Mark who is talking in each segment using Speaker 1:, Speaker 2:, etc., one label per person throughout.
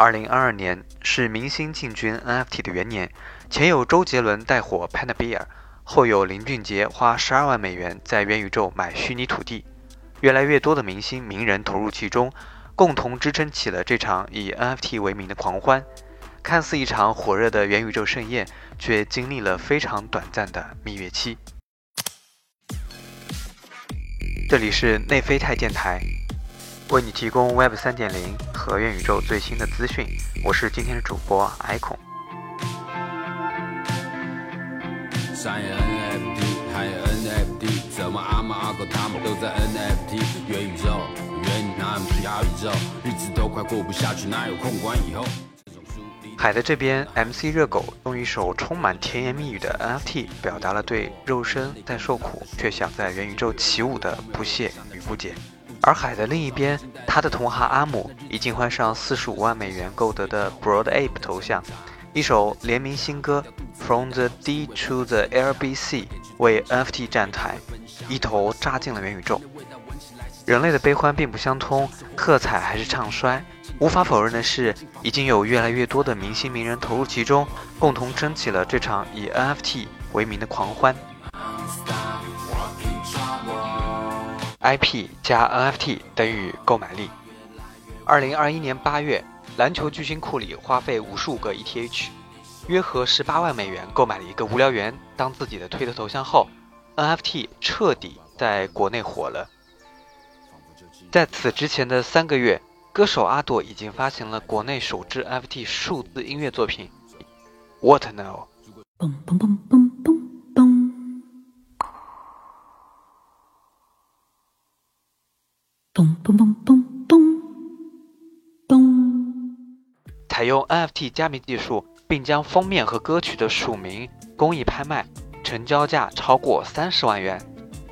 Speaker 1: 二零二二年是明星进军 NFT 的元年，前有周杰伦带火 Panabear 后有林俊杰花十二万美元在元宇宙买虚拟土地，越来越多的明星名人投入其中，共同支撑起了这场以 NFT 为名的狂欢。看似一场火热的元宇宙盛宴，却经历了非常短暂的蜜月期。这里是内啡肽电台。为你提供 Web 三点零和元宇宙最新的资讯，我是今天的主播 icon。海的这边，MC 热狗用一首充满甜言蜜语的 NFT，表达了对肉身在受苦却想在元宇宙起舞的不屑与不解。而海的另一边，他的同行阿姆已经换上四十五万美元购得的 Broad Ape 头像，一首联名新歌《From the D to the LBC》为 NFT 站台，一头扎进了元宇宙。人类的悲欢并不相通，喝彩还是唱衰？无法否认的是，已经有越来越多的明星名人投入其中，共同撑起了这场以 NFT 为名的狂欢。IP 加 NFT 等于购买力。二零二一年八月，篮球巨星库里花费五十五个 ETH，约合十八万美元购买了一个无聊猿当自己的推特头像后，NFT 彻底在国内火了。在此之前的三个月，歌手阿朵已经发行了国内首支 NFT 数字音乐作品。What now？咚咚咚咚咚咚！采用 NFT 加密技术，并将封面和歌曲的署名公益拍卖，成交价超过三十万元。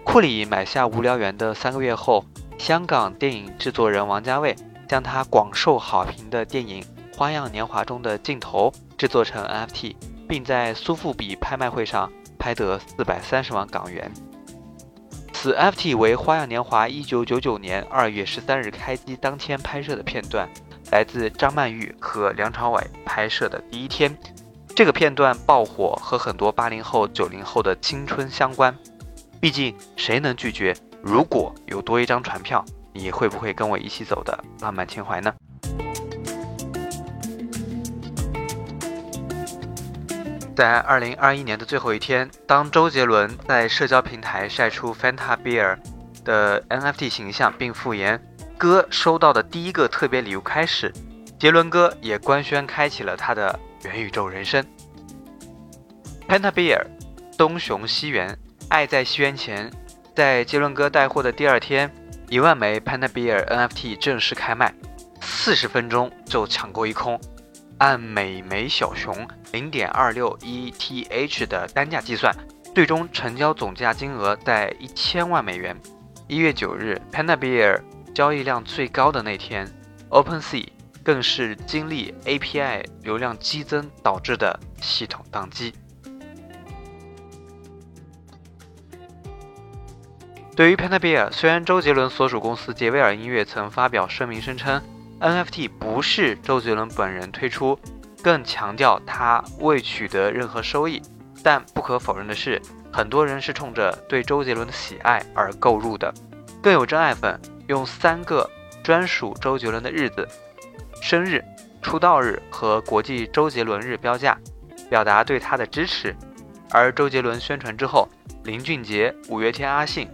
Speaker 1: 库里买下无聊猿的三个月后，香港电影制作人王家卫将他广受好评的电影《花样年华》中的镜头制作成 NFT，并在苏富比拍卖会上拍得四百三十万港元。此 FT 为《花样年华》一九九九年二月十三日开机当天拍摄的片段，来自张曼玉和梁朝伟拍摄的第一天。这个片段爆火，和很多八零后、九零后的青春相关。毕竟，谁能拒绝？如果有多一张船票，你会不会跟我一起走的浪漫情怀呢？在二零二一年的最后一天，当周杰伦在社交平台晒出 Fanta Beer 的 NFT 形象，并附言哥收到的第一个特别礼物开始，杰伦哥也官宣开启了他的元宇宙人生。Fanta Beer，东雄西元，爱在西元前，在杰伦哥带货的第二天，一万枚 Fanta Beer NFT 正式开卖，四十分钟就抢购一空。按每枚小熊零点二六 ETH 的单价计算，最终成交总价金额在一千万美元。一月九日，Panda Bear 交易量最高的那天，OpenSea 更是经历 API 流量激增导致的系统宕机。对于 Panda Bear，虽然周杰伦所属公司杰威尔音乐曾发表声明声称。NFT 不是周杰伦本人推出，更强调他未取得任何收益。但不可否认的是，很多人是冲着对周杰伦的喜爱而购入的。更有真爱粉用三个专属周杰伦的日子——生日、出道日和国际周杰伦日标价，表达对他的支持。而周杰伦宣传之后，林俊杰、五月天阿信、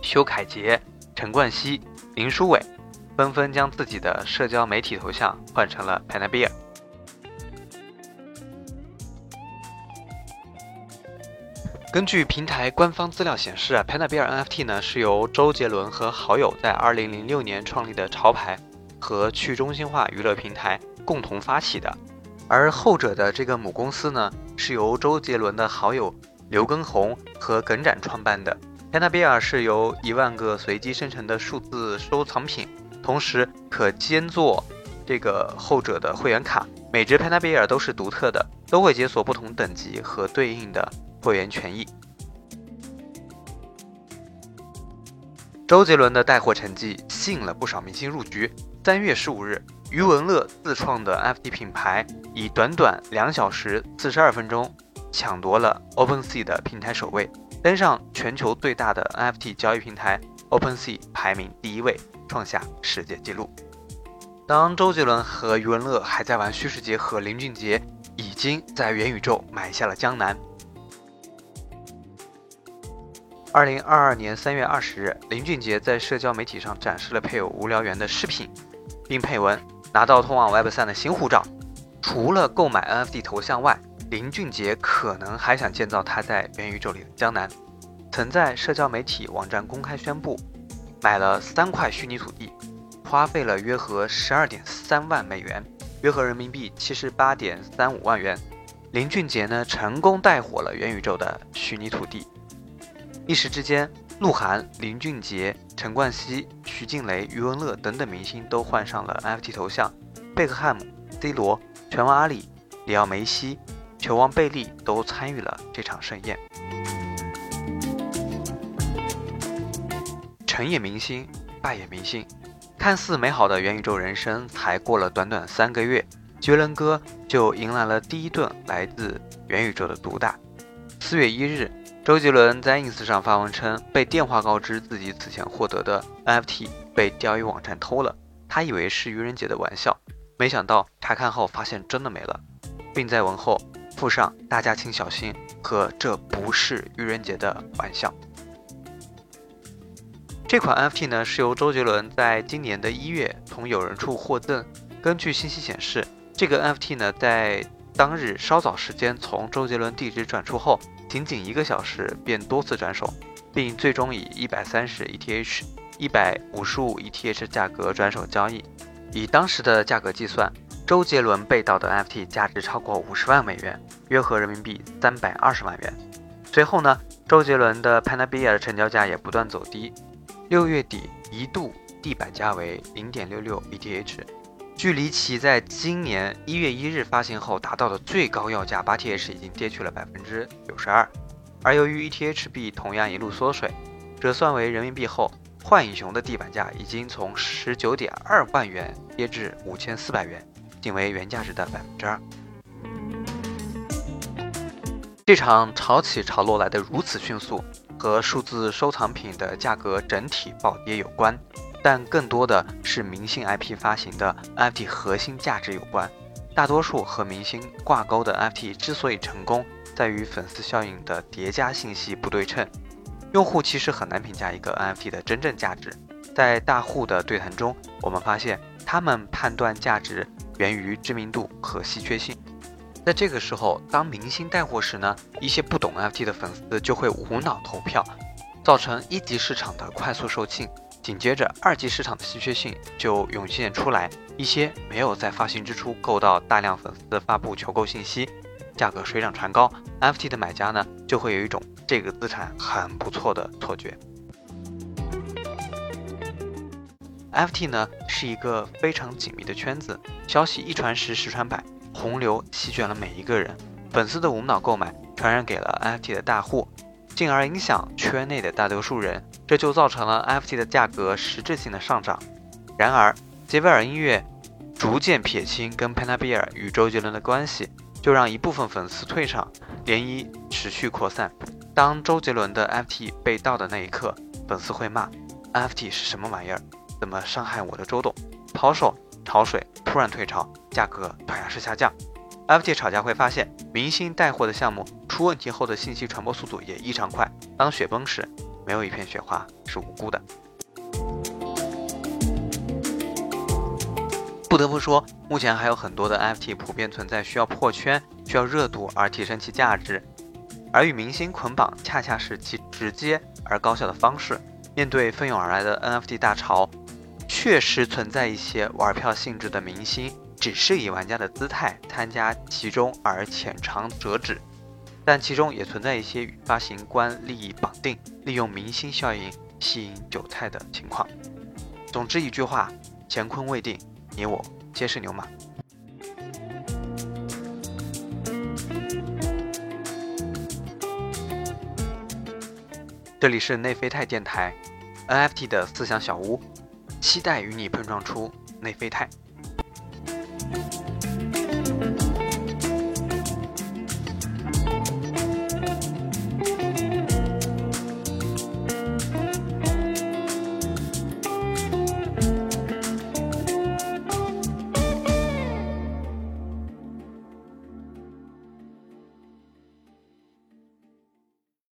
Speaker 1: 修凯杰、陈冠希、林书伟。纷纷将自己的社交媒体头像换成了 Panda Bear。根据平台官方资料显示啊，Panda Bear NFT 呢是由周杰伦和好友在2006年创立的潮牌和去中心化娱乐平台共同发起的，而后者的这个母公司呢是由周杰伦的好友刘畊宏和耿展创办的。Panda Bear 是由一万个随机生成的数字收藏品。同时可兼做这个后者的会员卡，每只 Panabear 都是独特的，都会解锁不同等级和对应的会员权益。周杰伦的带货成绩吸引了不少明星入局。三月十五日，余文乐自创的 NFT 品牌以短短两小时四十二分钟抢夺了 OpenSea 的平台首位，登上全球最大的 NFT 交易平台 OpenSea 排名第一位，创下世界纪录。当周杰伦和余文乐还在玩虚实结合，林俊杰已经在元宇宙买下了江南。二零二二年三月二十日，林俊杰在社交媒体上展示了配有无聊猿的饰品，并配文：“拿到通往 Web 三的新护照。”除了购买 NFT 头像外，林俊杰可能还想建造他在元宇宙里的江南。曾在社交媒体网站公开宣布，买了三块虚拟土地，花费了约合十二点三万美元，约合人民币七十八点三五万元。林俊杰呢，成功带火了元宇宙的虚拟土地。一时之间，鹿晗、林俊杰、陈冠希、徐静蕾、余文乐等等明星都换上了 NFT 头像，贝克汉姆、C 罗、拳王阿里、里奥梅西、球王贝利都参与了这场盛宴。成也明星，败也明星。看似美好的元宇宙人生，才过了短短三个月，杰伦哥就迎来了第一顿来自元宇宙的毒打。四月一日。周杰伦在 ins 上发文称，被电话告知自己此前获得的 NFT 被钓鱼网站偷了。他以为是愚人节的玩笑，没想到查看后发现真的没了，并在文后附上“大家请小心”和“这不是愚人节的玩笑”。这款 NFT 呢是由周杰伦在今年的一月从有人处获赠。根据信息显示，这个 NFT 呢在当日稍早时间从周杰伦地址转出后。仅仅一个小时便多次转手，并最终以一百三十 ETH、一百五十五 ETH 价格转手交易。以当时的价格计算，周杰伦被盗的 NFT 价值超过五十万美元，约合人民币三百二十万元。随后呢，周杰伦的 Panabia 的成交价也不断走低，六月底一度地板价为零点六六 ETH。距离其在今年一月一日发行后达到的最高要价八 TH 已经跌去了百分之九十二，而由于 ETH 币同样一路缩水，折算为人民币后，幻影熊的地板价已经从十九点二万元跌至五千四百元，仅为原价值的百分之二。这场潮起潮落来的如此迅速，和数字收藏品的价格整体暴跌有关。但更多的是明星 IP 发行的 NFT 核心价值有关。大多数和明星挂钩的 NFT 之所以成功，在于粉丝效应的叠加信息不对称。用户其实很难评价一个 NFT 的真正价值。在大户的对谈中，我们发现他们判断价值源于知名度和稀缺性。在这个时候，当明星带货时呢，一些不懂 NFT 的粉丝就会无脑投票，造成一级市场的快速售罄。紧接着，二级市场的稀缺性就涌现出来，一些没有在发行之初购到大量粉丝发布求购信息，价格水涨船高，FT 的买家呢就会有一种这个资产很不错的错觉。FT 呢是一个非常紧密的圈子，消息一传十，十传百，洪流席卷了每一个人，粉丝的无脑购买传染给了 NFT 的大户。进而影响圈内的大多数人，这就造成了 NFT 的价格实质性的上涨。然而，杰威尔音乐逐渐撇清跟 Panabia 与周杰伦的关系，就让一部分粉丝退场，涟漪持续扩散。当周杰伦的 NFT 被盗的那一刻，粉丝会骂 NFT 是什么玩意儿？怎么伤害我的周董？抛售、潮水突然退潮，价格断崖式下降。NFT 炒家会发现，明星带货的项目出问题后的信息传播速度也异常快。当雪崩时，没有一片雪花是无辜的。不得不说，目前还有很多的 NFT 普遍存在需要破圈、需要热度而提升其价值，而与明星捆绑恰恰是其直接而高效的方式。面对蜂拥而来的 NFT 大潮，确实存在一些玩票性质的明星。只是以玩家的姿态参加其中而浅尝辄止，但其中也存在一些与发行官利益绑定，利用明星效应吸引韭菜的情况。总之一句话，乾坤未定，你我皆是牛马。这里是内啡肽电台，NFT 的思想小屋，期待与你碰撞出内啡肽。